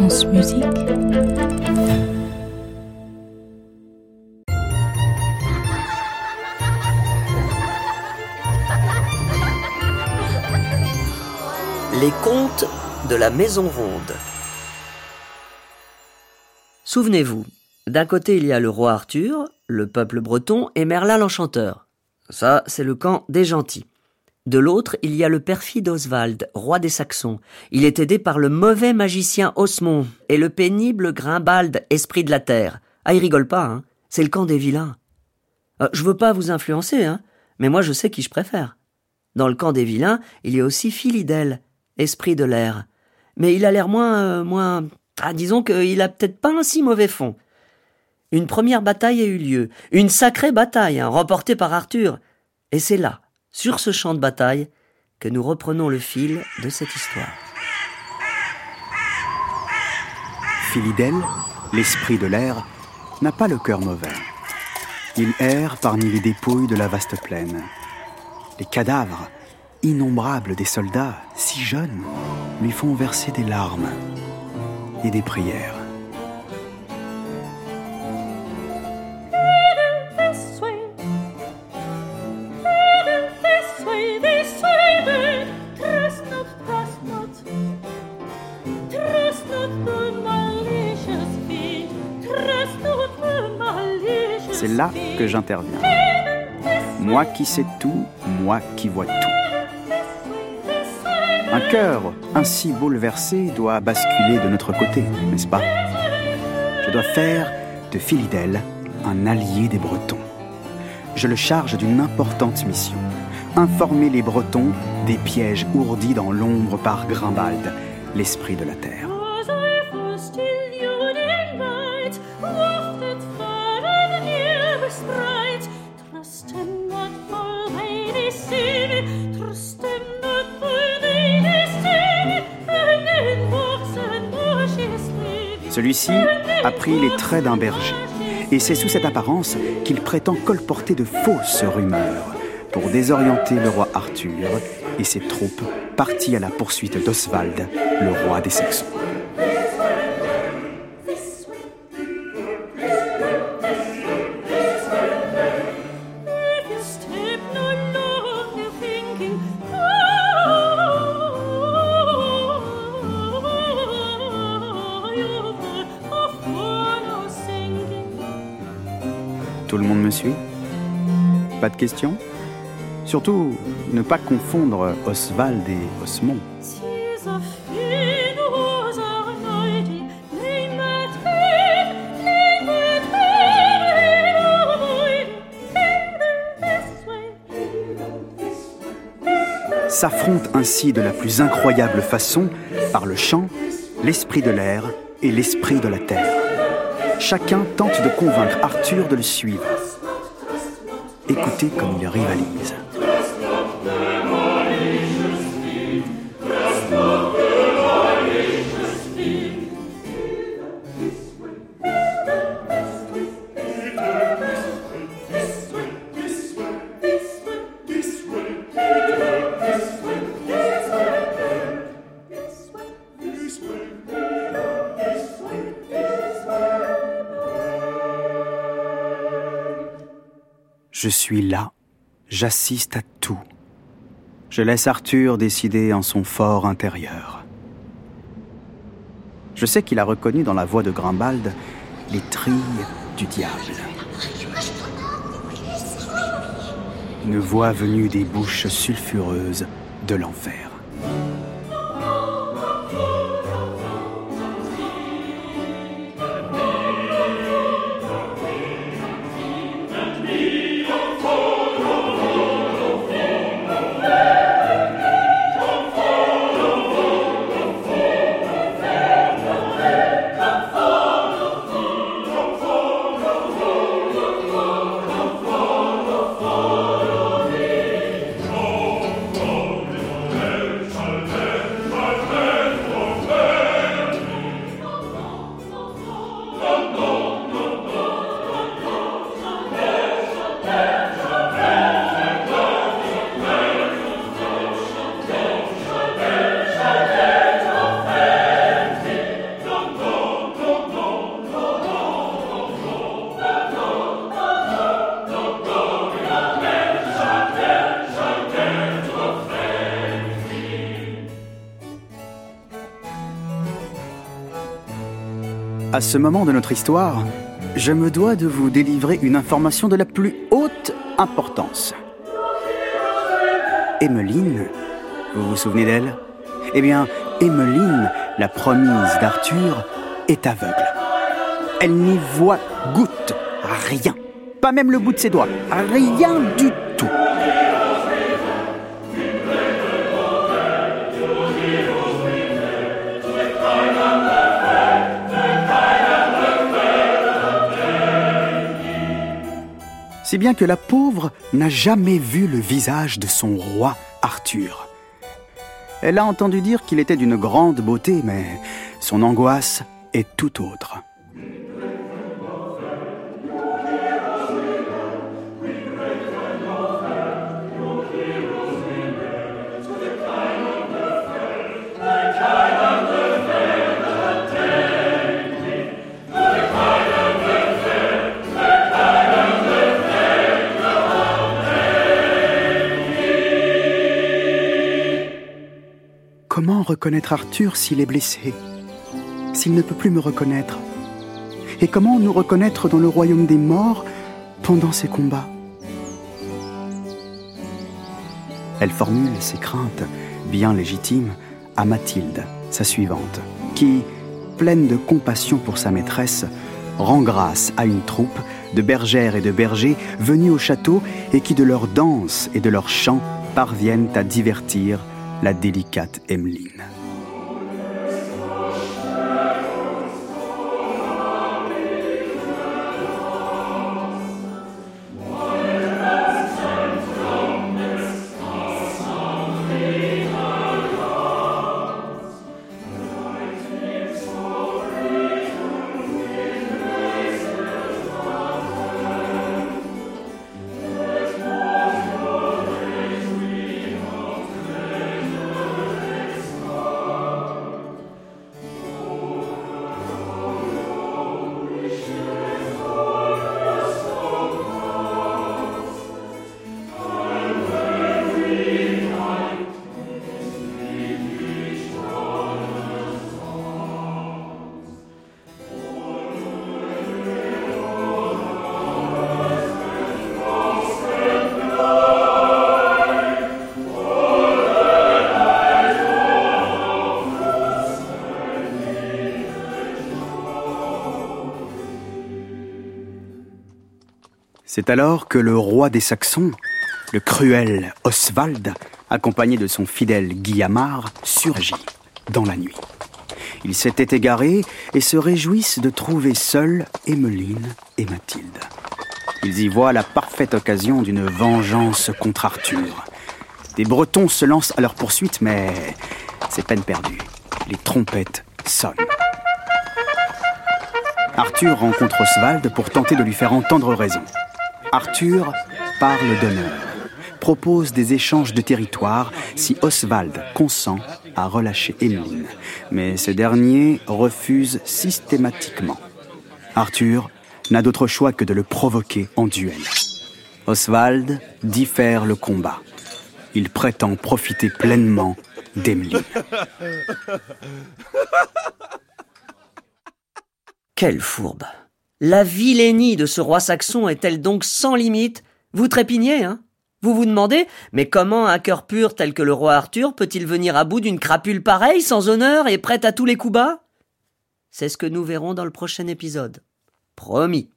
Les contes de la Maison Ronde. Souvenez-vous, d'un côté il y a le roi Arthur, le peuple breton et Merlin l'enchanteur. Ça, c'est le camp des gentils. De l'autre, il y a le perfide Oswald, roi des Saxons. Il est aidé par le mauvais magicien Osmond et le pénible Grimbald, esprit de la terre. Ah, il rigole pas, hein. C'est le camp des vilains. Euh, je veux pas vous influencer, hein, mais moi je sais qui je préfère. Dans le camp des vilains, il y a aussi Philidel, esprit de l'air. Mais il a l'air moins, euh, moins, ah, disons qu'il a peut-être pas un si mauvais fond. Une première bataille a eu lieu, une sacrée bataille, hein, remportée par Arthur. Et c'est là, sur ce champ de bataille, que nous reprenons le fil de cette histoire. Philidel, l'esprit de l'air, n'a pas le cœur mauvais. Il erre parmi les dépouilles de la vaste plaine. Les cadavres, innombrables des soldats, si jeunes, lui font verser des larmes et des prières. C'est là que j'interviens. Moi qui sais tout, moi qui vois tout. Un cœur ainsi bouleversé doit basculer de notre côté, n'est-ce pas? Je dois faire de Philidel un allié des Bretons. Je le charge d'une importante mission informer les Bretons des pièges ourdis dans l'ombre par Grimbald, l'esprit de la terre. Celui-ci a pris les traits d'un berger, et c'est sous cette apparence qu'il prétend colporter de fausses rumeurs pour désorienter le roi Arthur et ses troupes parties à la poursuite d'Oswald, le roi des Saxons. Pas de questions? Surtout, ne pas confondre Oswald et Osmond. S'affrontent ainsi de la plus incroyable façon par le chant, l'esprit de l'air et l'esprit de la terre. Chacun tente de convaincre Arthur de le suivre. Écoutez comme ils rivalisent. Je suis là, j'assiste à tout. Je laisse Arthur décider en son fort intérieur. Je sais qu'il a reconnu dans la voix de Grimbald les trilles du diable. Une voix venue des bouches sulfureuses de l'enfer. À ce moment de notre histoire, je me dois de vous délivrer une information de la plus haute importance. Emmeline, vous vous souvenez d'elle? Eh bien, Emmeline, la promise d'Arthur, est aveugle. Elle n'y voit goutte, rien, pas même le bout de ses doigts, rien du tout. Si bien que la pauvre n'a jamais vu le visage de son roi Arthur. Elle a entendu dire qu'il était d'une grande beauté, mais son angoisse est tout autre. Comment reconnaître Arthur s'il est blessé? S'il ne peut plus me reconnaître. Et comment nous reconnaître dans le royaume des morts pendant ces combats? Elle formule ses craintes, bien légitimes, à Mathilde, sa suivante, qui, pleine de compassion pour sa maîtresse, rend grâce à une troupe de bergères et de bergers venus au château et qui de leur danse et de leur chant parviennent à divertir la délicate Emmeline. C'est alors que le roi des Saxons, le cruel Oswald, accompagné de son fidèle Guillamard, surgit dans la nuit. Ils s'étaient égarés et se réjouissent de trouver seuls Emmeline et Mathilde. Ils y voient la parfaite occasion d'une vengeance contre Arthur. Des Bretons se lancent à leur poursuite, mais c'est peine perdue. Les trompettes sonnent. Arthur rencontre Oswald pour tenter de lui faire entendre raison. Arthur parle d'honneur, propose des échanges de territoire si Oswald consent à relâcher Emmeline, mais ce dernier refuse systématiquement. Arthur n'a d'autre choix que de le provoquer en duel. Oswald diffère le combat. Il prétend profiter pleinement d'Emmeline. Quelle fourbe la vilainie de ce roi saxon est-elle donc sans limite? Vous trépignez, hein? Vous vous demandez, mais comment un cœur pur tel que le roi Arthur peut-il venir à bout d'une crapule pareille, sans honneur et prête à tous les coups bas? C'est ce que nous verrons dans le prochain épisode. Promis.